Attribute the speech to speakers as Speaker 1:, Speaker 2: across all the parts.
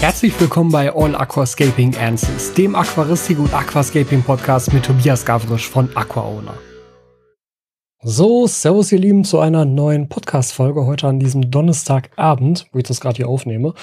Speaker 1: Herzlich willkommen bei All Aquascaping Answers, dem Aquaristik und Aquascaping Podcast mit Tobias Gavrisch von AquaOwner. So, Servus ihr Lieben zu einer neuen Podcast-Folge heute an diesem Donnerstagabend, wo ich das gerade hier aufnehme.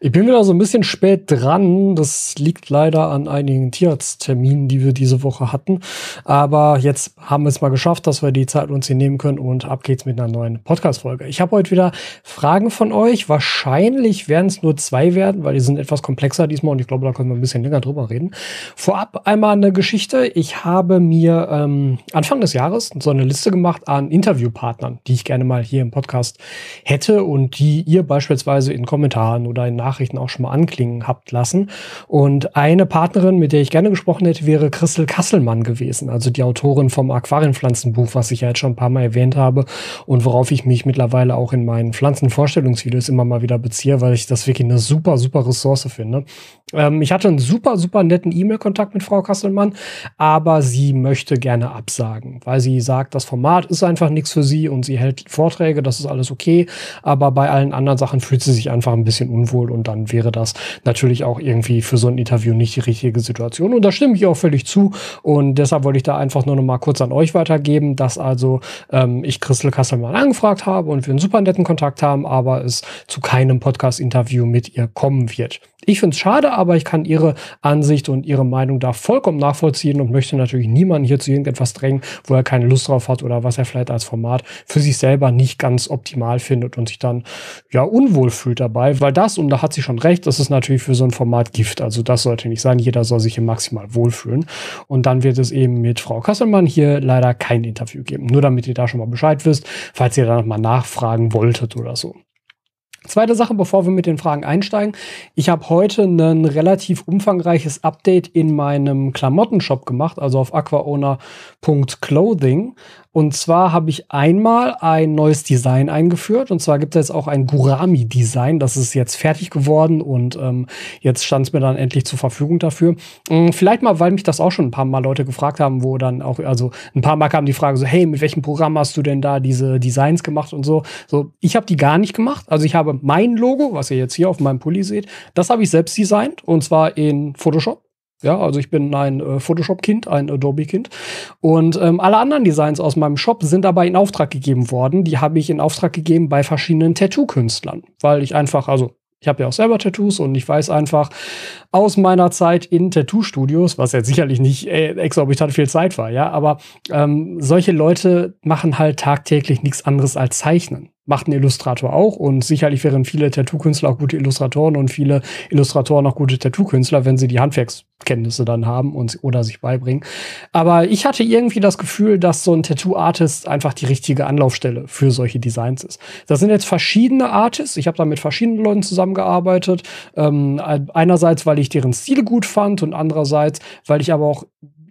Speaker 1: Ich bin wieder so ein bisschen spät dran. Das liegt leider an einigen Tierarztterminen, die wir diese Woche hatten. Aber jetzt haben wir es mal geschafft, dass wir die Zeit uns hier nehmen können und ab geht's mit einer neuen Podcast-Folge. Ich habe heute wieder Fragen von euch. Wahrscheinlich werden es nur zwei werden, weil die sind etwas komplexer diesmal und ich glaube, da können wir ein bisschen länger drüber reden. Vorab einmal eine Geschichte. Ich habe mir ähm, Anfang des Jahres so eine Liste gemacht gemacht an Interviewpartnern, die ich gerne mal hier im Podcast hätte und die ihr beispielsweise in Kommentaren oder in Nachrichten auch schon mal anklingen habt lassen. Und eine Partnerin, mit der ich gerne gesprochen hätte, wäre Christel Kasselmann gewesen, also die Autorin vom Aquarienpflanzenbuch, was ich ja jetzt schon ein paar Mal erwähnt habe und worauf ich mich mittlerweile auch in meinen Pflanzenvorstellungsvideos immer mal wieder beziehe, weil ich das wirklich eine super, super Ressource finde. Ähm, ich hatte einen super, super netten E-Mail-Kontakt mit Frau Kasselmann, aber sie möchte gerne absagen, weil sie sagt, das Format Format ist einfach nichts für sie und sie hält Vorträge, das ist alles okay. Aber bei allen anderen Sachen fühlt sie sich einfach ein bisschen unwohl und dann wäre das natürlich auch irgendwie für so ein Interview nicht die richtige Situation. Und da stimme ich auch völlig zu. Und deshalb wollte ich da einfach nur noch mal kurz an euch weitergeben, dass also ähm, ich Christel Kasselmann angefragt habe und wir einen super netten Kontakt haben, aber es zu keinem Podcast-Interview mit ihr kommen wird. Ich finde es schade, aber ich kann ihre Ansicht und ihre Meinung da vollkommen nachvollziehen und möchte natürlich niemanden hier zu irgendetwas drängen, wo er keine Lust drauf hat oder was er vielleicht als Format für sich selber nicht ganz optimal findet und sich dann ja unwohl fühlt dabei, weil das, und da hat sie schon recht, das ist natürlich für so ein Format Gift. Also das sollte nicht sein. Jeder soll sich hier maximal wohlfühlen. Und dann wird es eben mit Frau Kasselmann hier leider kein Interview geben. Nur damit ihr da schon mal Bescheid wisst, falls ihr da noch mal nachfragen wolltet oder so. Zweite Sache, bevor wir mit den Fragen einsteigen. Ich habe heute ein relativ umfangreiches Update in meinem Klamottenshop gemacht, also auf aquaowner.clothing. Und zwar habe ich einmal ein neues Design eingeführt. Und zwar gibt es jetzt auch ein Gurami-Design. Das ist jetzt fertig geworden und ähm, jetzt stand es mir dann endlich zur Verfügung dafür. Ähm, vielleicht mal, weil mich das auch schon ein paar Mal Leute gefragt haben, wo dann auch, also ein paar Mal kam die Frage so, hey, mit welchem Programm hast du denn da diese Designs gemacht und so. So, ich habe die gar nicht gemacht. Also ich habe mein Logo, was ihr jetzt hier auf meinem Pulli seht, das habe ich selbst designt und zwar in Photoshop. Ja, also ich bin ein äh, Photoshop-Kind, ein Adobe-Kind. Und ähm, alle anderen Designs aus meinem Shop sind aber in Auftrag gegeben worden. Die habe ich in Auftrag gegeben bei verschiedenen Tattoo-Künstlern, weil ich einfach, also ich habe ja auch selber Tattoos und ich weiß einfach aus meiner Zeit in Tattoo-Studios, was jetzt sicherlich nicht äh, exorbitant viel Zeit war, ja, aber ähm, solche Leute machen halt tagtäglich nichts anderes als zeichnen. Macht ein Illustrator auch und sicherlich wären viele Tattoo-Künstler auch gute Illustratoren und viele Illustratoren auch gute Tattoo-Künstler, wenn sie die Handwerkskenntnisse dann haben und oder sich beibringen. Aber ich hatte irgendwie das Gefühl, dass so ein Tattoo-Artist einfach die richtige Anlaufstelle für solche Designs ist. Das sind jetzt verschiedene Artists. Ich habe da mit verschiedenen Leuten zusammengearbeitet. Ähm, einerseits, weil ich deren Stile gut fand und andererseits, weil ich aber auch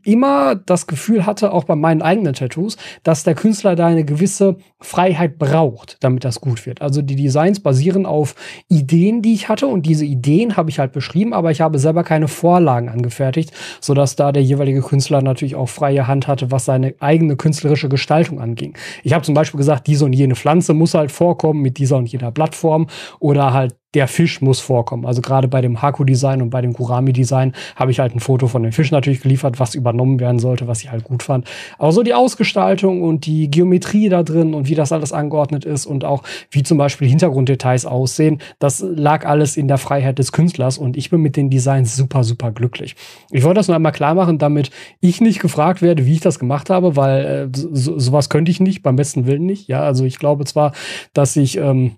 Speaker 1: immer das Gefühl hatte, auch bei meinen eigenen Tattoos, dass der Künstler da eine gewisse Freiheit braucht, damit das gut wird. Also die Designs basieren auf Ideen, die ich hatte und diese Ideen habe ich halt beschrieben, aber ich habe selber keine Vorlagen angefertigt, sodass da der jeweilige Künstler natürlich auch freie Hand hatte, was seine eigene künstlerische Gestaltung anging. Ich habe zum Beispiel gesagt, diese und jene Pflanze muss halt vorkommen mit dieser und jener Blattform oder halt der Fisch muss vorkommen. Also gerade bei dem Haku-Design und bei dem Kurami-Design habe ich halt ein Foto von dem Fisch natürlich geliefert, was übernommen werden sollte, was ich halt gut fand. Aber so die Ausgestaltung und die Geometrie da drin und wie das alles angeordnet ist und auch wie zum Beispiel Hintergrunddetails aussehen, das lag alles in der Freiheit des Künstlers und ich bin mit den Designs super, super glücklich. Ich wollte das nur einmal klar machen, damit ich nicht gefragt werde, wie ich das gemacht habe, weil äh, so, sowas könnte ich nicht, beim besten Willen nicht. Ja, also ich glaube zwar, dass ich ähm,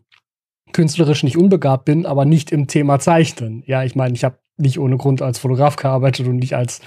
Speaker 1: künstlerisch nicht unbegabt bin, aber nicht im Thema Zeichnen. Ja, ich meine, ich habe nicht ohne Grund als Fotograf gearbeitet und nicht als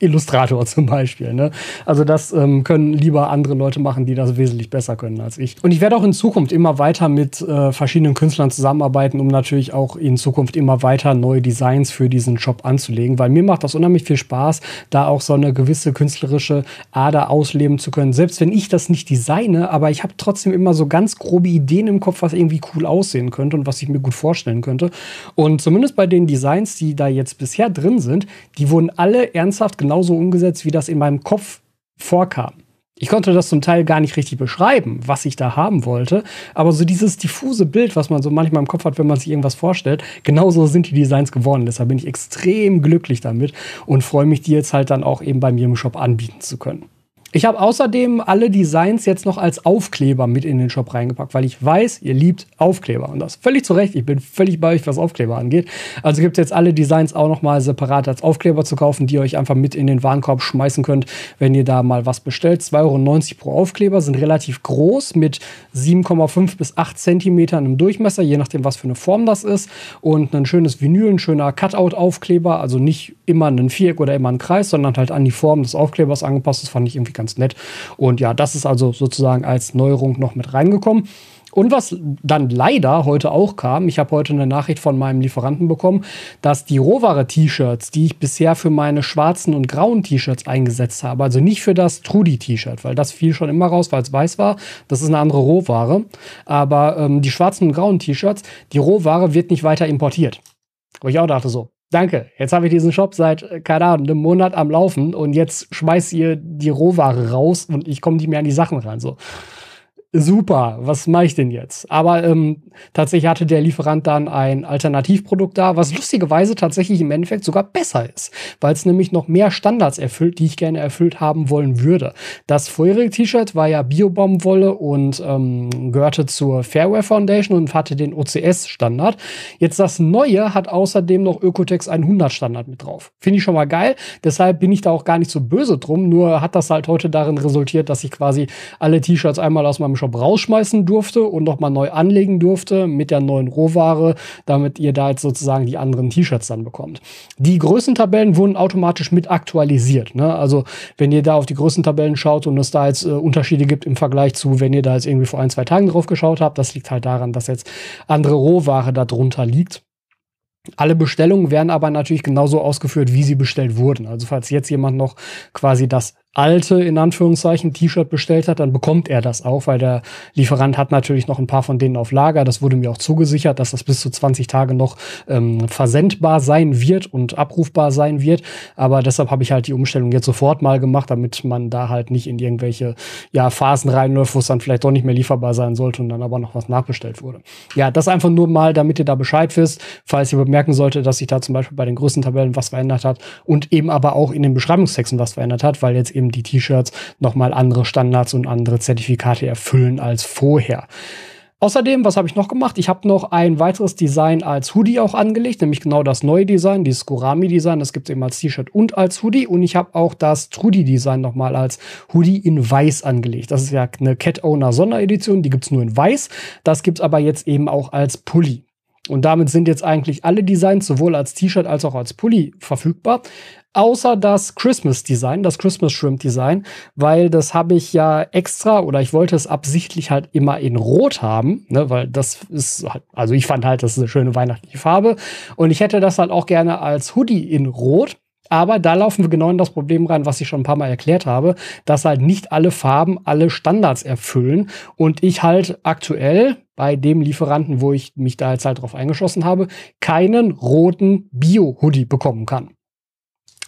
Speaker 1: Illustrator zum Beispiel. Ne? Also das ähm, können lieber andere Leute machen, die das wesentlich besser können als ich. Und ich werde auch in Zukunft immer weiter mit äh, verschiedenen Künstlern zusammenarbeiten, um natürlich auch in Zukunft immer weiter neue Designs für diesen Shop anzulegen, weil mir macht das unheimlich viel Spaß, da auch so eine gewisse künstlerische Ader ausleben zu können. Selbst wenn ich das nicht designe, aber ich habe trotzdem immer so ganz grobe Ideen im Kopf, was irgendwie cool aussehen könnte und was ich mir gut vorstellen könnte. Und zumindest bei den Designs, die da jetzt bisher drin sind, die wurden alle ernsthaft genauso umgesetzt, wie das in meinem Kopf vorkam. Ich konnte das zum Teil gar nicht richtig beschreiben, was ich da haben wollte. Aber so dieses diffuse Bild, was man so manchmal im Kopf hat, wenn man sich irgendwas vorstellt, genauso sind die Designs geworden. Deshalb bin ich extrem glücklich damit und freue mich, die jetzt halt dann auch eben bei mir im Shop anbieten zu können. Ich habe außerdem alle Designs jetzt noch als Aufkleber mit in den Shop reingepackt, weil ich weiß, ihr liebt Aufkleber. Und das völlig zu Recht. Ich bin völlig bei euch, was Aufkleber angeht. Also gibt es jetzt alle Designs auch noch mal separat als Aufkleber zu kaufen, die ihr euch einfach mit in den Warenkorb schmeißen könnt, wenn ihr da mal was bestellt. 2,90 Euro pro Aufkleber sind relativ groß mit 7,5 bis 8 Zentimetern im Durchmesser, je nachdem, was für eine Form das ist. Und ein schönes Vinyl, ein schöner Cutout-Aufkleber. Also nicht immer ein Viereck oder immer ein Kreis, sondern halt an die Form des Aufklebers angepasst. Das fand ich irgendwie ganz nett. Und ja, das ist also sozusagen als Neuerung noch mit reingekommen. Und was dann leider heute auch kam, ich habe heute eine Nachricht von meinem Lieferanten bekommen, dass die Rohware-T-Shirts, die ich bisher für meine schwarzen und grauen T-Shirts eingesetzt habe, also nicht für das Trudi-T-Shirt, weil das fiel schon immer raus, weil es weiß war, das ist eine andere Rohware, aber ähm, die schwarzen und grauen T-Shirts, die Rohware wird nicht weiter importiert. Wo ich auch dachte so, Danke. Jetzt habe ich diesen Shop seit, äh, keine Ahnung, einem Monat am Laufen und jetzt schmeißt ihr die Rohware raus und ich komme nicht mehr an die Sachen ran. So super, was mache ich denn jetzt? Aber ähm, tatsächlich hatte der Lieferant dann ein Alternativprodukt da, was lustigerweise tatsächlich im Endeffekt sogar besser ist, weil es nämlich noch mehr Standards erfüllt, die ich gerne erfüllt haben wollen würde. Das vorherige T-Shirt war ja Biobaumwolle und ähm, gehörte zur Fairwear Foundation und hatte den OCS-Standard. Jetzt das neue hat außerdem noch Ökotex 100 Standard mit drauf. Finde ich schon mal geil. Deshalb bin ich da auch gar nicht so böse drum. Nur hat das halt heute darin resultiert, dass ich quasi alle T-Shirts einmal aus meinem Shop rausschmeißen durfte und nochmal neu anlegen durfte mit der neuen Rohware, damit ihr da jetzt sozusagen die anderen T-Shirts dann bekommt. Die Größentabellen wurden automatisch mit aktualisiert. Ne? Also wenn ihr da auf die Größentabellen schaut und es da jetzt äh, Unterschiede gibt im Vergleich zu, wenn ihr da jetzt irgendwie vor ein, zwei Tagen drauf geschaut habt, das liegt halt daran, dass jetzt andere Rohware da drunter liegt. Alle Bestellungen werden aber natürlich genauso ausgeführt, wie sie bestellt wurden. Also falls jetzt jemand noch quasi das alte, in Anführungszeichen, T-Shirt bestellt hat, dann bekommt er das auch, weil der Lieferant hat natürlich noch ein paar von denen auf Lager. Das wurde mir auch zugesichert, dass das bis zu 20 Tage noch ähm, versendbar sein wird und abrufbar sein wird. Aber deshalb habe ich halt die Umstellung jetzt sofort mal gemacht, damit man da halt nicht in irgendwelche ja, Phasen reinläuft, wo es dann vielleicht doch nicht mehr lieferbar sein sollte und dann aber noch was nachbestellt wurde. Ja, das einfach nur mal, damit ihr da Bescheid wisst, falls ihr bemerken solltet, dass sich da zum Beispiel bei den größten Tabellen was verändert hat und eben aber auch in den Beschreibungstexten was verändert hat, weil jetzt eben eben die T-Shirts nochmal andere Standards und andere Zertifikate erfüllen als vorher. Außerdem, was habe ich noch gemacht? Ich habe noch ein weiteres Design als Hoodie auch angelegt, nämlich genau das neue Design, dieses Gorami-Design. Das gibt es eben als T-Shirt und als Hoodie. Und ich habe auch das Trudi-Design nochmal als Hoodie in Weiß angelegt. Das ist ja eine Cat-Owner-Sonderedition, die gibt es nur in Weiß. Das gibt es aber jetzt eben auch als Pulli. Und damit sind jetzt eigentlich alle Designs sowohl als T-Shirt als auch als Pulli verfügbar außer das Christmas Design, das Christmas Shrimp Design, weil das habe ich ja extra oder ich wollte es absichtlich halt immer in Rot haben, ne, weil das ist halt, also ich fand halt, das ist eine schöne weihnachtliche Farbe und ich hätte das halt auch gerne als Hoodie in Rot. Aber da laufen wir genau in das Problem rein, was ich schon ein paar Mal erklärt habe, dass halt nicht alle Farben alle Standards erfüllen und ich halt aktuell bei dem Lieferanten, wo ich mich da jetzt halt drauf eingeschossen habe, keinen roten Bio-Hoodie bekommen kann.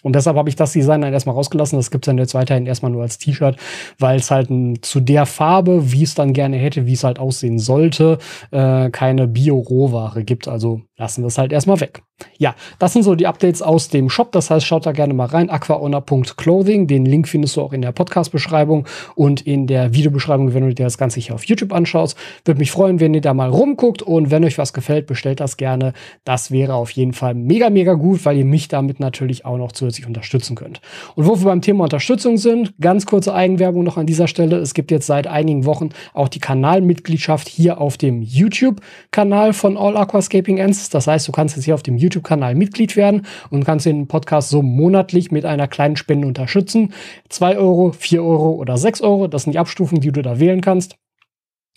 Speaker 1: Und deshalb habe ich das Design dann erstmal rausgelassen. Das gibt es dann jetzt weiterhin erstmal nur als T-Shirt, weil es halt zu der Farbe, wie es dann gerne hätte, wie es halt aussehen sollte, äh, keine Bio-Rohware gibt. Also lassen wir es halt erstmal weg. Ja, das sind so die Updates aus dem Shop. Das heißt, schaut da gerne mal rein. aquaowner.clothing. Den Link findest du auch in der Podcast-Beschreibung und in der Videobeschreibung, wenn du dir das Ganze hier auf YouTube anschaust. Würde mich freuen, wenn ihr da mal rumguckt und wenn euch was gefällt, bestellt das gerne. Das wäre auf jeden Fall mega, mega gut, weil ihr mich damit natürlich auch noch zusätzlich unterstützen könnt. Und wo wir beim Thema Unterstützung sind, ganz kurze Eigenwerbung noch an dieser Stelle. Es gibt jetzt seit einigen Wochen auch die Kanalmitgliedschaft hier auf dem YouTube-Kanal von All Aquascaping Ends. Das heißt, du kannst jetzt hier auf dem YouTube-Kanal Mitglied werden und kannst den Podcast so monatlich mit einer kleinen Spende unterstützen. 2 Euro, 4 Euro oder 6 Euro, das sind die Abstufungen, die du da wählen kannst.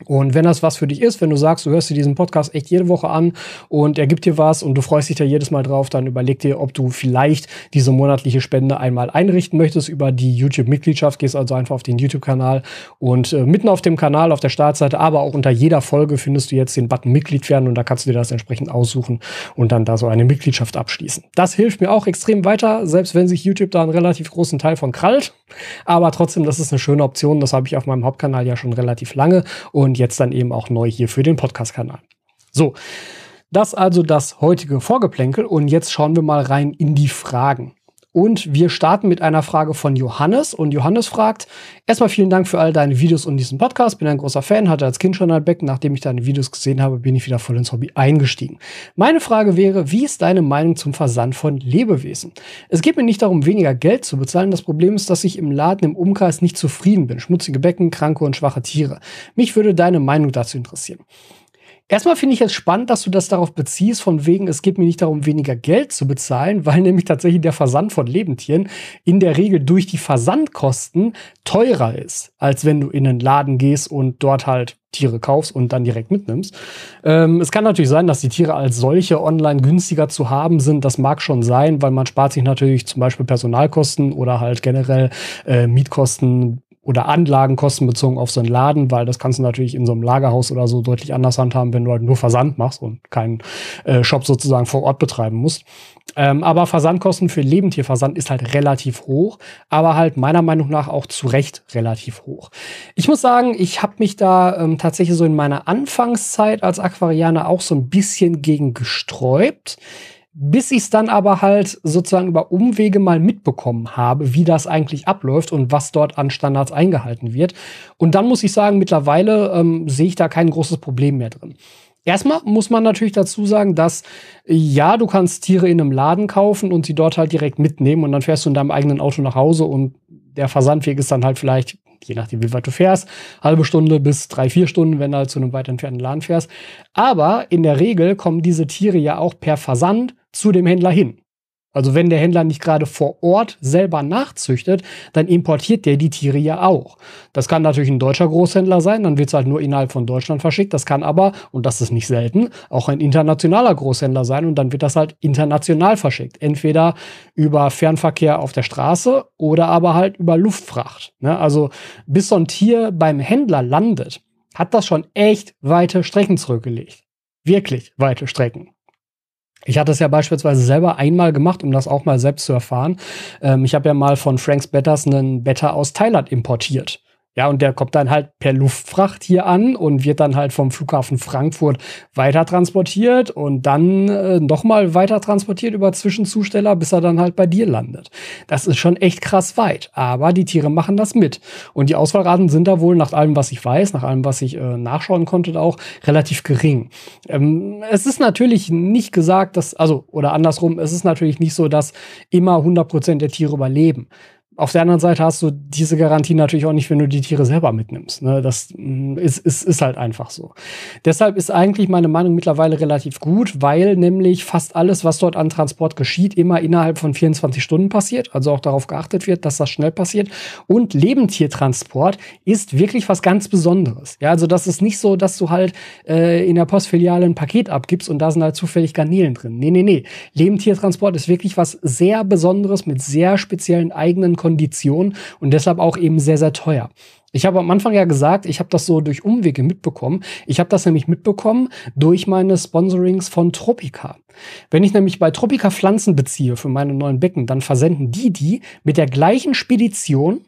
Speaker 1: Und wenn das was für dich ist, wenn du sagst, du hörst dir diesen Podcast echt jede Woche an und er gibt dir was und du freust dich da jedes Mal drauf, dann überleg dir, ob du vielleicht diese monatliche Spende einmal einrichten möchtest über die YouTube-Mitgliedschaft. Gehst also einfach auf den YouTube-Kanal und äh, mitten auf dem Kanal, auf der Startseite, aber auch unter jeder Folge findest du jetzt den Button Mitglied werden und da kannst du dir das entsprechend aussuchen und dann da so eine Mitgliedschaft abschließen. Das hilft mir auch extrem weiter, selbst wenn sich YouTube da einen relativ großen Teil von krallt. Aber trotzdem, das ist eine schöne Option. Das habe ich auf meinem Hauptkanal ja schon relativ lange und und jetzt dann eben auch neu hier für den Podcast-Kanal. So, das also das heutige Vorgeplänkel und jetzt schauen wir mal rein in die Fragen. Und wir starten mit einer Frage von Johannes. Und Johannes fragt, erstmal vielen Dank für all deine Videos und diesen Podcast. Bin ein großer Fan, hatte als Kind schon ein Becken. Nachdem ich deine Videos gesehen habe, bin ich wieder voll ins Hobby eingestiegen. Meine Frage wäre, wie ist deine Meinung zum Versand von Lebewesen? Es geht mir nicht darum, weniger Geld zu bezahlen. Das Problem ist, dass ich im Laden im Umkreis nicht zufrieden bin. Schmutzige Becken, kranke und schwache Tiere. Mich würde deine Meinung dazu interessieren. Erstmal finde ich es spannend, dass du das darauf beziehst, von wegen, es geht mir nicht darum, weniger Geld zu bezahlen, weil nämlich tatsächlich der Versand von Lebendtieren in der Regel durch die Versandkosten teurer ist, als wenn du in einen Laden gehst und dort halt Tiere kaufst und dann direkt mitnimmst. Ähm, es kann natürlich sein, dass die Tiere als solche online günstiger zu haben sind. Das mag schon sein, weil man spart sich natürlich zum Beispiel Personalkosten oder halt generell äh, Mietkosten oder Anlagenkosten bezogen auf so einen Laden, weil das kannst du natürlich in so einem Lagerhaus oder so deutlich anders handhaben, wenn du halt nur Versand machst und keinen äh, Shop sozusagen vor Ort betreiben musst. Ähm, aber Versandkosten für Lebendtierversand ist halt relativ hoch, aber halt meiner Meinung nach auch zu Recht relativ hoch. Ich muss sagen, ich habe mich da ähm, tatsächlich so in meiner Anfangszeit als Aquarianer auch so ein bisschen gegen gesträubt bis ich es dann aber halt sozusagen über Umwege mal mitbekommen habe, wie das eigentlich abläuft und was dort an Standards eingehalten wird. Und dann muss ich sagen, mittlerweile ähm, sehe ich da kein großes Problem mehr drin. Erstmal muss man natürlich dazu sagen, dass ja, du kannst Tiere in einem Laden kaufen und sie dort halt direkt mitnehmen und dann fährst du in deinem eigenen Auto nach Hause und der Versandweg ist dann halt vielleicht, je nachdem wie weit du fährst, halbe Stunde bis drei, vier Stunden, wenn du halt zu einem weit entfernten Laden fährst. Aber in der Regel kommen diese Tiere ja auch per Versand zu dem Händler hin. Also wenn der Händler nicht gerade vor Ort selber nachzüchtet, dann importiert der die Tiere ja auch. Das kann natürlich ein deutscher Großhändler sein, dann wird es halt nur innerhalb von Deutschland verschickt. Das kann aber, und das ist nicht selten, auch ein internationaler Großhändler sein und dann wird das halt international verschickt. Entweder über Fernverkehr auf der Straße oder aber halt über Luftfracht. Ne? Also bis so ein Tier beim Händler landet, hat das schon echt weite Strecken zurückgelegt. Wirklich weite Strecken. Ich hatte es ja beispielsweise selber einmal gemacht, um das auch mal selbst zu erfahren. Ähm, ich habe ja mal von Franks Betters einen Better aus Thailand importiert. Ja, und der kommt dann halt per Luftfracht hier an und wird dann halt vom Flughafen Frankfurt weiter transportiert und dann äh, nochmal weiter transportiert über Zwischenzusteller, bis er dann halt bei dir landet. Das ist schon echt krass weit, aber die Tiere machen das mit. Und die Ausfallraten sind da wohl, nach allem, was ich weiß, nach allem, was ich äh, nachschauen konnte, auch relativ gering. Ähm, es ist natürlich nicht gesagt, dass, also, oder andersrum, es ist natürlich nicht so, dass immer 100% der Tiere überleben auf der anderen Seite hast du diese Garantie natürlich auch nicht, wenn du die Tiere selber mitnimmst. Ne? Das mm, ist, ist, ist halt einfach so. Deshalb ist eigentlich meine Meinung mittlerweile relativ gut, weil nämlich fast alles, was dort an Transport geschieht, immer innerhalb von 24 Stunden passiert. Also auch darauf geachtet wird, dass das schnell passiert. Und Lebendtiertransport ist wirklich was ganz Besonderes. Ja, also das ist nicht so, dass du halt äh, in der Postfiliale ein Paket abgibst und da sind halt zufällig Garnelen drin. Nee, nee, nee. Lebendtiertransport ist wirklich was sehr Besonderes mit sehr speziellen eigenen Konditionen und deshalb auch eben sehr, sehr teuer. Ich habe am Anfang ja gesagt, ich habe das so durch Umwege mitbekommen. Ich habe das nämlich mitbekommen durch meine Sponsorings von Tropica. Wenn ich nämlich bei Tropica Pflanzen beziehe für meine neuen Becken, dann versenden die die mit der gleichen Spedition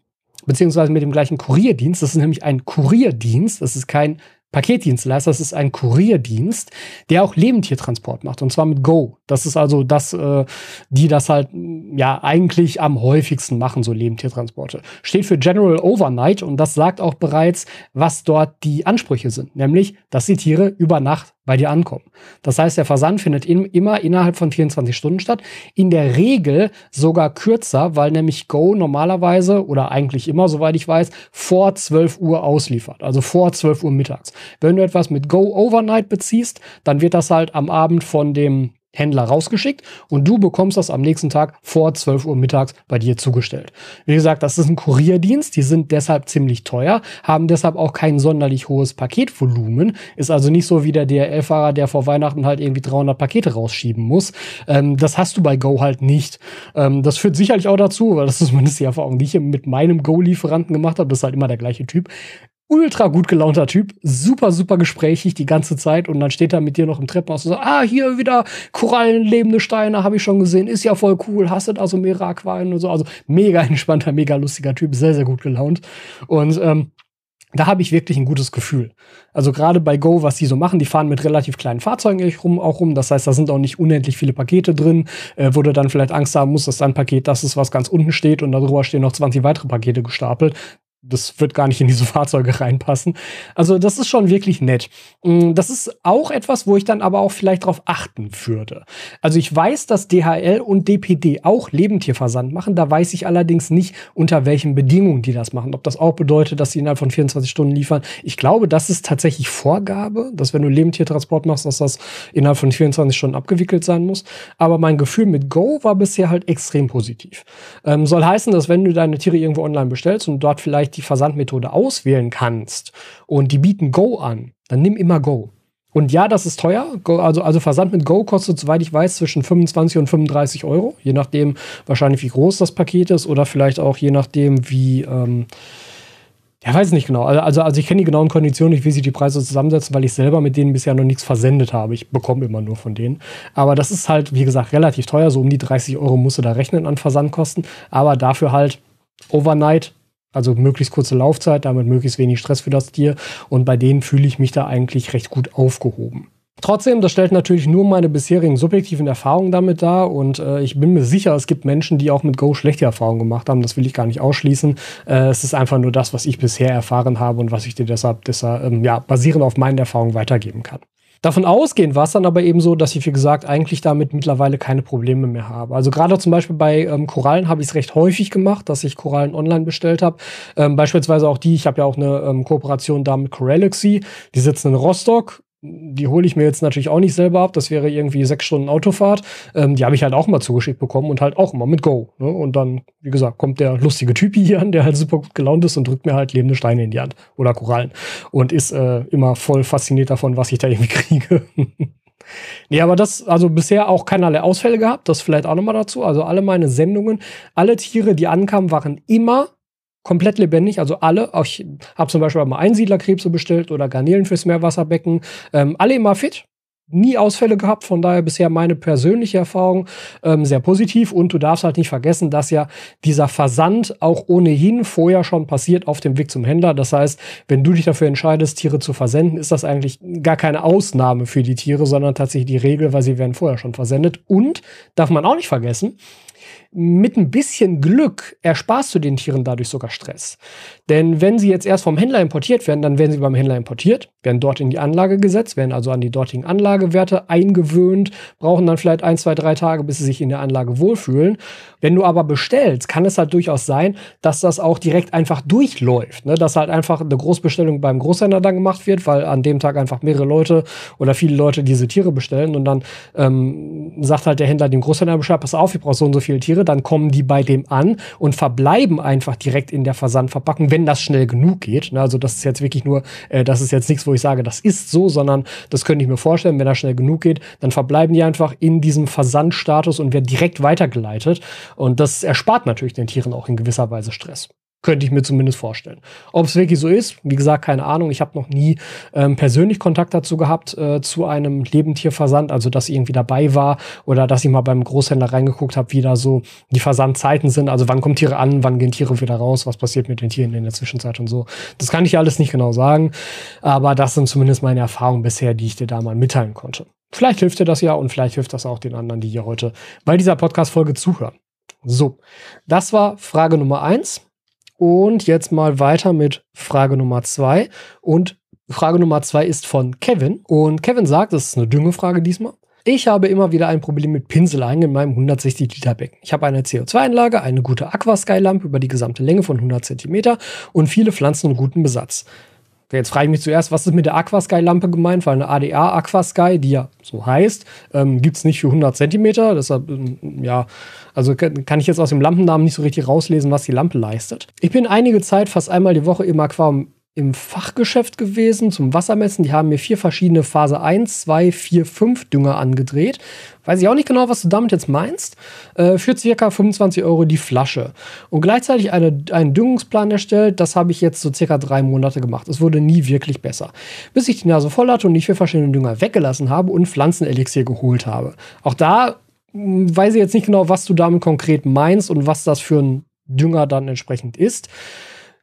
Speaker 1: beziehungsweise mit dem gleichen Kurierdienst. Das ist nämlich ein Kurierdienst. Das ist kein Paketdienstleister, das ist ein Kurierdienst, der auch Lebendtiertransport macht und zwar mit Go. Das ist also das, äh, die das halt ja eigentlich am häufigsten machen, so Lebendtiertransporte. Steht für General Overnight und das sagt auch bereits, was dort die Ansprüche sind, nämlich, dass die Tiere über Nacht bei dir ankommen. Das heißt, der Versand findet in, immer innerhalb von 24 Stunden statt. In der Regel sogar kürzer, weil nämlich Go normalerweise oder eigentlich immer, soweit ich weiß, vor 12 Uhr ausliefert. Also vor 12 Uhr mittags. Wenn du etwas mit Go Overnight beziehst, dann wird das halt am Abend von dem Händler rausgeschickt und du bekommst das am nächsten Tag vor 12 Uhr mittags bei dir zugestellt. Wie gesagt, das ist ein Kurierdienst, die sind deshalb ziemlich teuer, haben deshalb auch kein sonderlich hohes Paketvolumen, ist also nicht so wie der DRL-Fahrer, der vor Weihnachten halt irgendwie 300 Pakete rausschieben muss. Ähm, das hast du bei Go halt nicht. Ähm, das führt sicherlich auch dazu, weil das ist zumindest die Erfahrung, die ich mit meinem Go-Lieferanten gemacht habe, das ist halt immer der gleiche Typ ultra gut gelaunter Typ, super, super gesprächig die ganze Zeit und dann steht er mit dir noch im Treppenhaus und sagt, ah, hier wieder Korallen, lebende Steine, habe ich schon gesehen, ist ja voll cool, hast du da so mehrere Aquarien und so, also mega entspannter, mega lustiger Typ, sehr, sehr gut gelaunt und ähm, da habe ich wirklich ein gutes Gefühl. Also gerade bei Go, was die so machen, die fahren mit relativ kleinen Fahrzeugen rum, auch rum. Das heißt, da sind auch nicht unendlich viele Pakete drin, äh, wo du dann vielleicht Angst haben musst, dass dein Paket das ist, was ganz unten steht und darüber stehen noch 20 weitere Pakete gestapelt das wird gar nicht in diese Fahrzeuge reinpassen. Also das ist schon wirklich nett. Mm, das ist auch etwas, wo ich dann aber auch vielleicht darauf achten würde. Also ich weiß, dass DHL und DPD auch Lebendtierversand machen. Da weiß ich allerdings nicht, unter welchen Bedingungen die das machen. Ob das auch bedeutet, dass sie innerhalb von 24 Stunden liefern. Ich glaube, das ist tatsächlich Vorgabe, dass wenn du Lebendtiertransport machst, dass das innerhalb von 24 Stunden abgewickelt sein muss. Aber mein Gefühl mit Go war bisher halt extrem positiv. Ähm, soll heißen, dass wenn du deine Tiere irgendwo online bestellst und dort vielleicht die Versandmethode auswählen kannst und die bieten Go an, dann nimm immer Go. Und ja, das ist teuer. Go, also, also Versand mit Go kostet, soweit ich weiß, zwischen 25 und 35 Euro. Je nachdem wahrscheinlich, wie groß das Paket ist oder vielleicht auch je nachdem, wie, ähm, ja, weiß nicht genau. Also, also, also ich kenne die genauen Konditionen nicht, wie sie die Preise zusammensetzen, weil ich selber mit denen bisher noch nichts versendet habe. Ich bekomme immer nur von denen. Aber das ist halt, wie gesagt, relativ teuer. So um die 30 Euro musst du da rechnen an Versandkosten. Aber dafür halt Overnight also möglichst kurze Laufzeit, damit möglichst wenig Stress für das Tier. Und bei denen fühle ich mich da eigentlich recht gut aufgehoben. Trotzdem, das stellt natürlich nur meine bisherigen subjektiven Erfahrungen damit dar und äh, ich bin mir sicher, es gibt Menschen, die auch mit Go schlechte Erfahrungen gemacht haben. Das will ich gar nicht ausschließen. Äh, es ist einfach nur das, was ich bisher erfahren habe und was ich dir deshalb, deshalb ähm, ja, basierend auf meinen Erfahrungen weitergeben kann. Davon ausgehend war es dann aber eben so, dass ich, wie gesagt, eigentlich damit mittlerweile keine Probleme mehr habe. Also gerade zum Beispiel bei ähm, Korallen habe ich es recht häufig gemacht, dass ich Korallen online bestellt habe. Ähm, beispielsweise auch die, ich habe ja auch eine ähm, Kooperation da mit Coralaxy. Die sitzen in Rostock, die hole ich mir jetzt natürlich auch nicht selber ab. Das wäre irgendwie sechs Stunden Autofahrt. Ähm, die habe ich halt auch mal zugeschickt bekommen und halt auch immer mit Go. Ne? Und dann, wie gesagt, kommt der lustige Typ hier an, der halt super gut gelaunt ist und drückt mir halt lebende Steine in die Hand oder Korallen und ist äh, immer voll fasziniert davon, was ich da irgendwie kriege. Nee, aber das, also bisher auch keinerlei Ausfälle gehabt, das vielleicht auch nochmal dazu. Also alle meine Sendungen, alle Tiere, die ankamen, waren immer komplett lebendig, also alle. Ich habe zum Beispiel mal Einsiedlerkrebse bestellt oder Garnelen fürs Meerwasserbecken. Ähm, alle immer fit. Nie Ausfälle gehabt, von daher bisher meine persönliche Erfahrung ähm, sehr positiv. Und du darfst halt nicht vergessen, dass ja dieser Versand auch ohnehin vorher schon passiert auf dem Weg zum Händler. Das heißt, wenn du dich dafür entscheidest, Tiere zu versenden, ist das eigentlich gar keine Ausnahme für die Tiere, sondern tatsächlich die Regel, weil sie werden vorher schon versendet. Und darf man auch nicht vergessen, mit ein bisschen Glück ersparst du den Tieren dadurch sogar Stress. Denn wenn sie jetzt erst vom Händler importiert werden, dann werden sie beim Händler importiert, werden dort in die Anlage gesetzt, werden also an die dortigen Anlagewerte eingewöhnt, brauchen dann vielleicht ein, zwei, drei Tage, bis sie sich in der Anlage wohlfühlen. Wenn du aber bestellst, kann es halt durchaus sein, dass das auch direkt einfach durchläuft. Ne? Dass halt einfach eine Großbestellung beim Großhändler dann gemacht wird, weil an dem Tag einfach mehrere Leute oder viele Leute diese Tiere bestellen und dann ähm, sagt halt der Händler dem Großhändler Bescheid, pass auf, ich brauche so und so viele Tiere, dann kommen die bei dem an und verbleiben einfach direkt in der Versandverpackung, wenn das schnell genug geht. Ne, also das ist jetzt wirklich nur, äh, das ist jetzt nichts, wo ich sage, das ist so, sondern das könnte ich mir vorstellen, wenn das schnell genug geht, dann verbleiben die einfach in diesem Versandstatus und werden direkt weitergeleitet. Und das erspart natürlich den Tieren auch in gewisser Weise Stress. Könnte ich mir zumindest vorstellen. Ob es wirklich so ist, wie gesagt, keine Ahnung. Ich habe noch nie ähm, persönlich Kontakt dazu gehabt, äh, zu einem Lebendtierversand, also dass ich irgendwie dabei war oder dass ich mal beim Großhändler reingeguckt habe, wie da so die Versandzeiten sind. Also wann kommen Tiere an, wann gehen Tiere wieder raus, was passiert mit den Tieren in der Zwischenzeit und so. Das kann ich alles nicht genau sagen, aber das sind zumindest meine Erfahrungen bisher, die ich dir da mal mitteilen konnte. Vielleicht hilft dir das ja und vielleicht hilft das auch den anderen, die hier heute bei dieser Podcast-Folge zuhören. So, das war Frage Nummer eins. Und jetzt mal weiter mit Frage Nummer zwei. Und Frage Nummer zwei ist von Kevin. Und Kevin sagt, das ist eine Düngefrage diesmal. Ich habe immer wieder ein Problem mit Pinseleien in meinem 160 Liter Becken. Ich habe eine CO2-Anlage, eine gute Aquasky-Lampe über die gesamte Länge von 100 Zentimeter und viele Pflanzen und guten Besatz. Jetzt frage ich mich zuerst, was ist mit der Aquasky-Lampe gemeint? Weil eine ADA Aquasky, die ja so heißt, ähm, gibt es nicht für 100 Zentimeter. Deshalb, ähm, ja, also kann ich jetzt aus dem Lampennamen nicht so richtig rauslesen, was die Lampe leistet. Ich bin einige Zeit fast einmal die Woche im Aquarium im Fachgeschäft gewesen zum Wassermessen. Die haben mir vier verschiedene Phase 1, 2, 4, 5 Dünger angedreht. Weiß ich auch nicht genau, was du damit jetzt meinst. Äh, für circa 25 Euro die Flasche. Und gleichzeitig eine, einen Düngungsplan erstellt. Das habe ich jetzt so circa drei Monate gemacht. Es wurde nie wirklich besser. Bis ich die Nase voll hatte und die vier verschiedenen Dünger weggelassen habe und Pflanzenelixier geholt habe. Auch da hm, weiß ich jetzt nicht genau, was du damit konkret meinst und was das für ein Dünger dann entsprechend ist.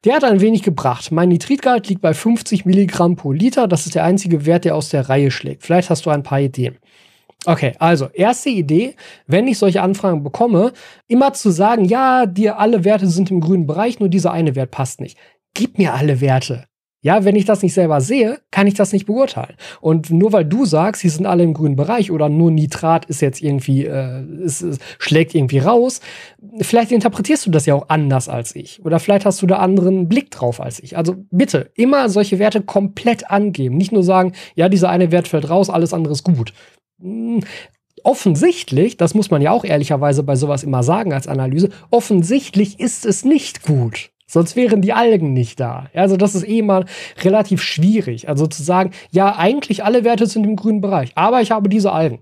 Speaker 1: Der hat ein wenig gebracht. Mein Nitritgehalt liegt bei 50 Milligramm pro Liter. Das ist der einzige Wert, der aus der Reihe schlägt. Vielleicht hast du ein paar Ideen. Okay, also erste Idee, wenn ich solche Anfragen bekomme, immer zu sagen, ja, dir alle Werte sind im grünen Bereich, nur dieser eine Wert passt nicht. Gib mir alle Werte. Ja, wenn ich das nicht selber sehe, kann ich das nicht beurteilen. Und nur weil du sagst, sie sind alle im grünen Bereich oder nur Nitrat ist jetzt irgendwie, äh, ist, ist, schlägt irgendwie raus, vielleicht interpretierst du das ja auch anders als ich. Oder vielleicht hast du da anderen Blick drauf als ich. Also bitte immer solche Werte komplett angeben. Nicht nur sagen, ja, dieser eine Wert fällt raus, alles andere ist gut. Hm, offensichtlich, das muss man ja auch ehrlicherweise bei sowas immer sagen als Analyse, offensichtlich ist es nicht gut. Sonst wären die Algen nicht da. Also das ist eh mal relativ schwierig. Also zu sagen, ja, eigentlich alle Werte sind im grünen Bereich, aber ich habe diese Algen.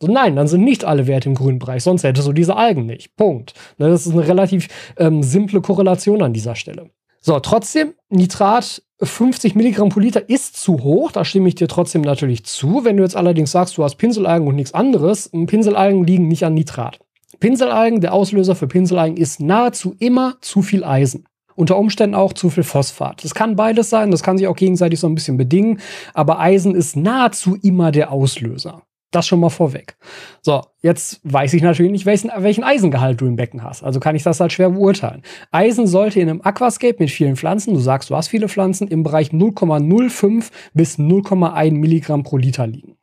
Speaker 1: So, nein, dann sind nicht alle Werte im grünen Bereich, sonst hättest du diese Algen nicht. Punkt. Ne, das ist eine relativ ähm, simple Korrelation an dieser Stelle. So, trotzdem, Nitrat 50 Milligramm pro Liter ist zu hoch, da stimme ich dir trotzdem natürlich zu. Wenn du jetzt allerdings sagst, du hast Pinselalgen und nichts anderes, Pinselalgen liegen nicht an Nitrat. Pinselalgen, der Auslöser für Pinselalgen ist nahezu immer zu viel Eisen unter Umständen auch zu viel Phosphat. Das kann beides sein, das kann sich auch gegenseitig so ein bisschen bedingen, aber Eisen ist nahezu immer der Auslöser. Das schon mal vorweg. So, jetzt weiß ich natürlich nicht, welchen, welchen Eisengehalt du im Becken hast. Also kann ich das halt schwer beurteilen. Eisen sollte in einem Aquascape mit vielen Pflanzen, du sagst, du hast viele Pflanzen, im Bereich 0,05 bis 0,1 Milligramm pro Liter liegen.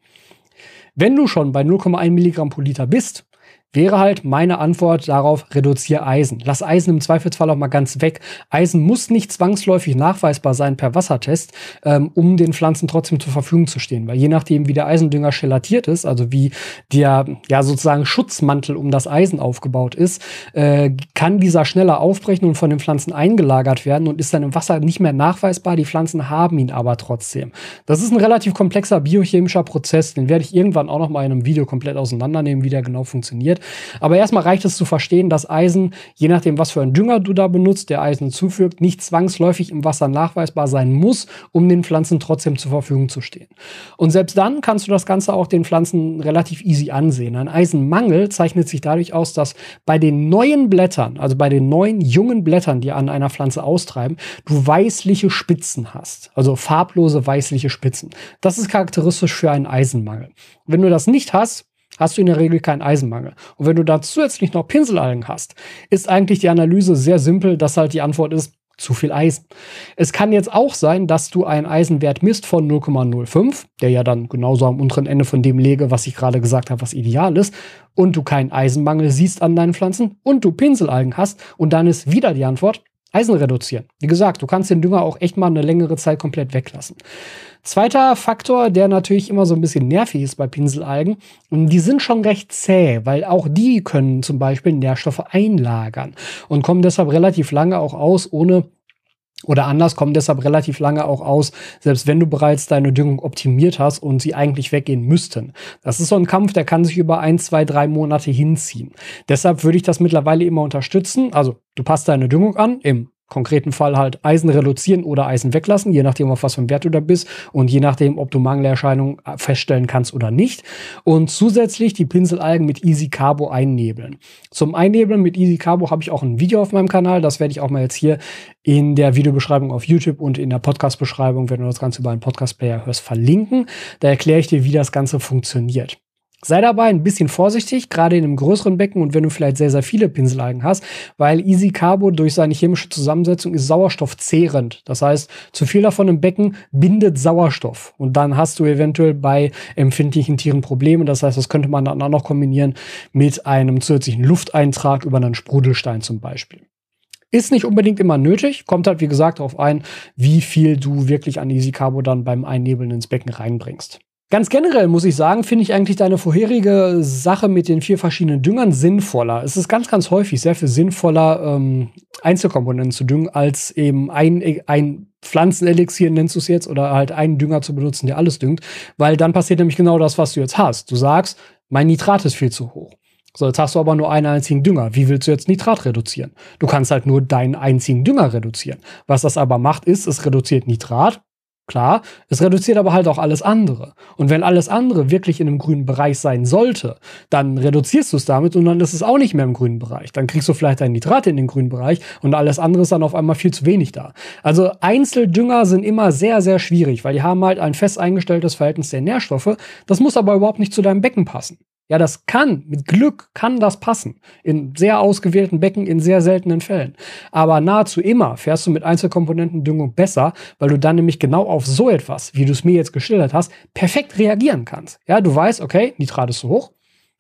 Speaker 1: Wenn du schon bei 0,1 Milligramm pro Liter bist, wäre halt meine Antwort darauf, reduziere Eisen. Lass Eisen im Zweifelsfall auch mal ganz weg. Eisen muss nicht zwangsläufig nachweisbar sein per Wassertest, ähm, um den Pflanzen trotzdem zur Verfügung zu stehen. Weil je nachdem, wie der Eisendünger gelatiert ist, also wie der ja sozusagen Schutzmantel um das Eisen aufgebaut ist, äh, kann dieser schneller aufbrechen und von den Pflanzen eingelagert werden und ist dann im Wasser nicht mehr nachweisbar. Die Pflanzen haben ihn aber trotzdem. Das ist ein relativ komplexer biochemischer Prozess, den werde ich irgendwann auch noch mal in einem Video komplett auseinandernehmen, wie der genau funktioniert funktioniert. Aber erstmal reicht es zu verstehen, dass Eisen, je nachdem, was für ein Dünger du da benutzt, der Eisen zufügt, nicht zwangsläufig im Wasser nachweisbar sein muss, um den Pflanzen trotzdem zur Verfügung zu stehen. Und selbst dann kannst du das Ganze auch den Pflanzen relativ easy ansehen. Ein Eisenmangel zeichnet sich dadurch aus, dass bei den neuen Blättern, also bei den neuen jungen Blättern, die an einer Pflanze austreiben, du weißliche Spitzen hast. Also farblose weißliche Spitzen. Das ist charakteristisch für einen Eisenmangel. Wenn du das nicht hast, hast du in der Regel keinen Eisenmangel. Und wenn du da zusätzlich noch Pinselalgen hast, ist eigentlich die Analyse sehr simpel, dass halt die Antwort ist, zu viel Eisen. Es kann jetzt auch sein, dass du einen Eisenwert misst von 0,05, der ja dann genauso am unteren Ende von dem lege, was ich gerade gesagt habe, was ideal ist, und du keinen Eisenmangel siehst an deinen Pflanzen und du Pinselalgen hast und dann ist wieder die Antwort Eisen reduzieren. Wie gesagt, du kannst den Dünger auch echt mal eine längere Zeit komplett weglassen. Zweiter Faktor, der natürlich immer so ein bisschen nervig ist bei Pinselalgen, die sind schon recht zäh, weil auch die können zum Beispiel Nährstoffe einlagern und kommen deshalb relativ lange auch aus, ohne oder anders kommen deshalb relativ lange auch aus, selbst wenn du bereits deine Düngung optimiert hast und sie eigentlich weggehen müssten. Das ist so ein Kampf, der kann sich über ein, zwei, drei Monate hinziehen. Deshalb würde ich das mittlerweile immer unterstützen. Also du passt deine Düngung an, im konkreten Fall halt Eisen reduzieren oder Eisen weglassen, je nachdem, auf was für ein Wert du da bist und je nachdem, ob du Mangelerscheinungen äh, feststellen kannst oder nicht. Und zusätzlich die Pinselalgen mit Easy Carbo einnebeln. Zum Einnebeln mit Easy Carbo habe ich auch ein Video auf meinem Kanal. Das werde ich auch mal jetzt hier in der Videobeschreibung auf YouTube und in der Podcast-Beschreibung, wenn du das Ganze über einen Podcast-Player hörst, verlinken. Da erkläre ich dir, wie das Ganze funktioniert. Sei dabei ein bisschen vorsichtig, gerade in einem größeren Becken und wenn du vielleicht sehr, sehr viele Pinselalgen hast, weil Easy Carbo durch seine chemische Zusammensetzung ist sauerstoffzehrend. Das heißt, zu viel davon im Becken bindet Sauerstoff und dann hast du eventuell bei empfindlichen Tieren Probleme. Das heißt, das könnte man dann auch noch kombinieren mit einem zusätzlichen Lufteintrag über einen Sprudelstein zum Beispiel. Ist nicht unbedingt immer nötig, kommt halt wie gesagt darauf ein, wie viel du wirklich an Easy Carbo dann beim Einnebeln ins Becken reinbringst. Ganz generell muss ich sagen, finde ich eigentlich deine vorherige Sache mit den vier verschiedenen Düngern sinnvoller. Es ist ganz, ganz häufig sehr viel sinnvoller, ähm, Einzelkomponenten zu düngen, als eben ein, ein Pflanzenelixier, nennst du es jetzt, oder halt einen Dünger zu benutzen, der alles düngt. Weil dann passiert nämlich genau das, was du jetzt hast. Du sagst, mein Nitrat ist viel zu hoch. So, jetzt hast du aber nur einen einzigen Dünger. Wie willst du jetzt Nitrat reduzieren? Du kannst halt nur deinen einzigen Dünger reduzieren. Was das aber macht, ist, es reduziert Nitrat Klar, es reduziert aber halt auch alles andere. Und wenn alles andere wirklich in einem grünen Bereich sein sollte, dann reduzierst du es damit und dann ist es auch nicht mehr im grünen Bereich. Dann kriegst du vielleicht ein Nitrat in den grünen Bereich und alles andere ist dann auf einmal viel zu wenig da. Also Einzeldünger sind immer sehr, sehr schwierig, weil die haben halt ein fest eingestelltes Verhältnis der Nährstoffe. Das muss aber überhaupt nicht zu deinem Becken passen. Ja, das kann, mit Glück kann das passen. In sehr ausgewählten Becken, in sehr seltenen Fällen. Aber nahezu immer fährst du mit Einzelkomponentendüngung besser, weil du dann nämlich genau auf so etwas, wie du es mir jetzt geschildert hast, perfekt reagieren kannst. Ja, du weißt, okay, Nitrat ist zu hoch,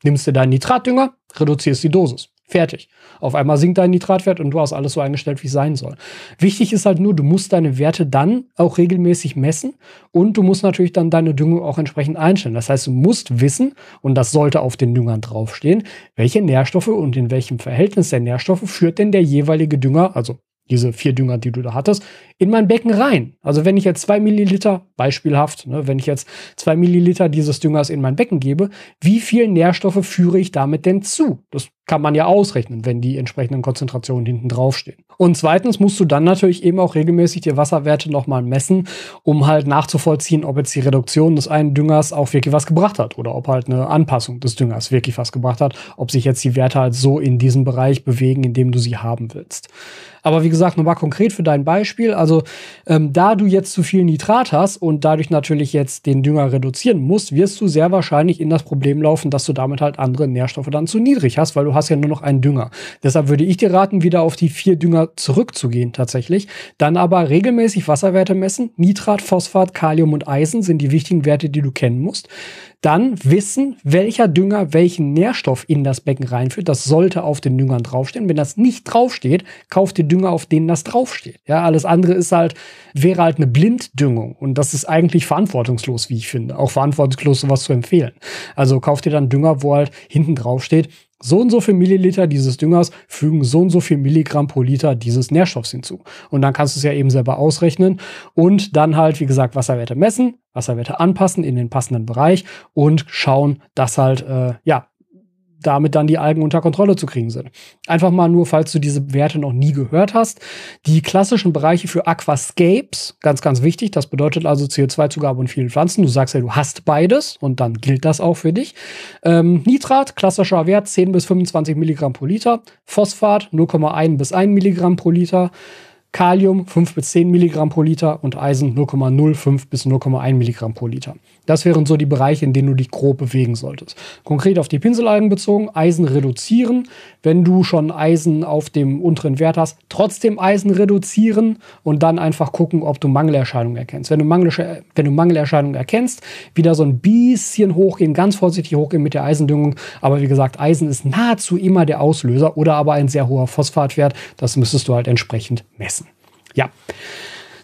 Speaker 1: nimmst dir deinen Nitratdünger, reduzierst die Dosis. Fertig. Auf einmal sinkt dein Nitratwert und du hast alles so eingestellt, wie es sein soll. Wichtig ist halt nur, du musst deine Werte dann auch regelmäßig messen und du musst natürlich dann deine Düngung auch entsprechend einstellen. Das heißt, du musst wissen, und das sollte auf den Düngern draufstehen, welche Nährstoffe und in welchem Verhältnis der Nährstoffe führt denn der jeweilige Dünger, also diese vier Dünger, die du da hattest, in mein Becken rein. Also wenn ich jetzt zwei Milliliter, beispielhaft, ne, wenn ich jetzt zwei Milliliter dieses Düngers in mein Becken gebe, wie viel Nährstoffe führe ich damit denn zu? Das kann man ja ausrechnen, wenn die entsprechenden Konzentrationen hinten draufstehen. Und zweitens musst du dann natürlich eben auch regelmäßig die Wasserwerte nochmal messen, um halt nachzuvollziehen, ob jetzt die Reduktion des einen Düngers auch wirklich was gebracht hat oder ob halt eine Anpassung des Düngers wirklich was gebracht hat, ob sich jetzt die Werte halt so in diesem Bereich bewegen, in dem du sie haben willst. Aber wie gesagt, nochmal konkret für dein Beispiel. Also, ähm, da du jetzt zu viel Nitrat hast und dadurch natürlich jetzt den Dünger reduzieren musst, wirst du sehr wahrscheinlich in das Problem laufen, dass du damit halt andere Nährstoffe dann zu niedrig hast, weil du hast ja nur noch einen Dünger. Deshalb würde ich dir raten, wieder auf die vier Dünger zurückzugehen tatsächlich. Dann aber regelmäßig Wasserwerte messen. Nitrat, Phosphat, Kalium und Eisen sind die wichtigen Werte, die du kennen musst. Dann wissen, welcher Dünger welchen Nährstoff in das Becken reinführt. Das sollte auf den Düngern draufstehen. Wenn das nicht draufsteht, kauf dir Dünger, auf denen das draufsteht. Ja, alles andere ist halt, wäre halt eine Blinddüngung. Und das ist eigentlich verantwortungslos, wie ich finde. Auch verantwortungslos, sowas zu empfehlen. Also kauf dir dann Dünger, wo halt hinten draufsteht, so und so viel Milliliter dieses Düngers fügen so und so viel Milligramm pro Liter dieses Nährstoffs hinzu. Und dann kannst du es ja eben selber ausrechnen und dann halt, wie gesagt, Wasserwerte messen, Wasserwerte anpassen in den passenden Bereich und schauen, dass halt, äh, ja, damit dann die Algen unter Kontrolle zu kriegen sind. Einfach mal nur, falls du diese Werte noch nie gehört hast. Die klassischen Bereiche für Aquascapes, ganz, ganz wichtig. Das bedeutet also CO2-Zugabe und vielen Pflanzen. Du sagst ja, du hast beides und dann gilt das auch für dich. Ähm, Nitrat, klassischer Wert 10 bis 25 Milligramm pro Liter. Phosphat 0,1 bis 1 Milligramm pro Liter. Kalium 5 bis 10 Milligramm pro Liter und Eisen 0,05 bis 0,1 Milligramm pro Liter. Das wären so die Bereiche, in denen du dich grob bewegen solltest. Konkret auf die Pinselalgen bezogen, Eisen reduzieren. Wenn du schon Eisen auf dem unteren Wert hast, trotzdem Eisen reduzieren und dann einfach gucken, ob du Mangelerscheinungen erkennst. Wenn du, Mangel, wenn du Mangelerscheinungen erkennst, wieder so ein bisschen hochgehen, ganz vorsichtig hochgehen mit der Eisendüngung. Aber wie gesagt, Eisen ist nahezu immer der Auslöser oder aber ein sehr hoher Phosphatwert. Das müsstest du halt entsprechend messen. Ja.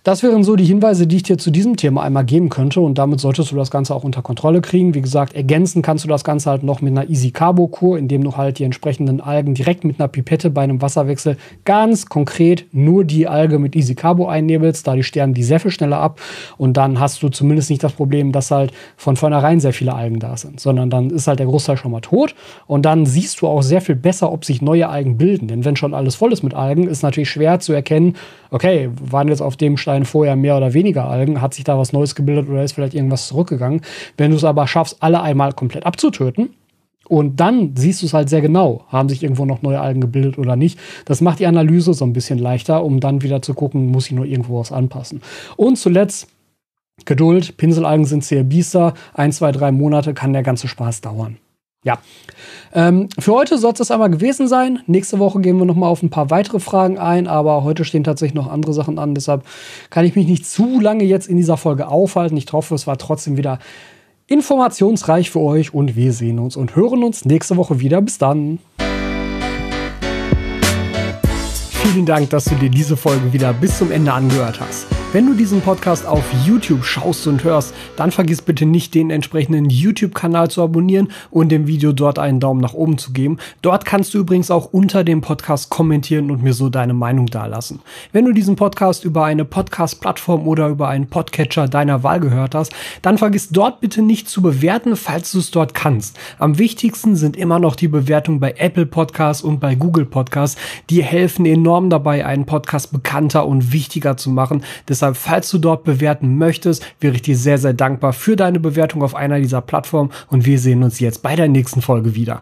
Speaker 1: Das wären so die Hinweise, die ich dir zu diesem Thema einmal geben könnte. Und damit solltest du das Ganze auch unter Kontrolle kriegen. Wie gesagt, ergänzen kannst du das Ganze halt noch mit einer Easy Carbo Kur, indem du halt die entsprechenden Algen direkt mit einer Pipette bei einem Wasserwechsel ganz konkret nur die Alge mit Easy Carbo einnebelst, da die sterben die sehr viel schneller ab. Und dann hast du zumindest nicht das Problem, dass halt von vornherein sehr viele Algen da sind, sondern dann ist halt der Großteil schon mal tot. Und dann siehst du auch sehr viel besser, ob sich neue Algen bilden, denn wenn schon alles voll ist mit Algen, ist natürlich schwer zu erkennen, okay, waren jetzt auf dem Stein vorher mehr oder weniger Algen, hat sich da was Neues gebildet oder ist vielleicht irgendwas zurückgegangen. Wenn du es aber schaffst, alle einmal komplett abzutöten, und dann siehst du es halt sehr genau, haben sich irgendwo noch neue Algen gebildet oder nicht. Das macht die Analyse so ein bisschen leichter, um dann wieder zu gucken, muss ich nur irgendwo was anpassen. Und zuletzt Geduld, Pinselalgen sind sehr biester. Ein, zwei, drei Monate kann der ganze Spaß dauern. Ja. Ähm, für heute soll es das einmal gewesen sein. Nächste Woche gehen wir noch mal auf ein paar weitere Fragen ein, aber heute stehen tatsächlich noch andere Sachen an. Deshalb kann ich mich nicht zu lange jetzt in dieser Folge aufhalten. Ich hoffe, es war trotzdem wieder informationsreich für euch und wir sehen uns und hören uns nächste Woche wieder. Bis dann. Vielen Dank, dass du dir diese Folge wieder bis zum Ende angehört hast. Wenn du diesen Podcast auf YouTube schaust und hörst, dann vergiss bitte nicht, den entsprechenden YouTube-Kanal zu abonnieren und dem Video dort einen Daumen nach oben zu geben. Dort kannst du übrigens auch unter dem Podcast kommentieren und mir so deine Meinung dalassen. Wenn du diesen Podcast über eine Podcast-Plattform oder über einen Podcatcher deiner Wahl gehört hast, dann vergiss dort bitte nicht zu bewerten, falls du es dort kannst. Am wichtigsten sind immer noch die Bewertungen bei Apple Podcasts und bei Google Podcasts. Die helfen enorm dabei, einen Podcast bekannter und wichtiger zu machen. Deshalb Deshalb, falls du dort bewerten möchtest, wäre ich dir sehr, sehr dankbar für deine Bewertung auf einer dieser Plattformen und wir sehen uns jetzt bei der nächsten Folge wieder.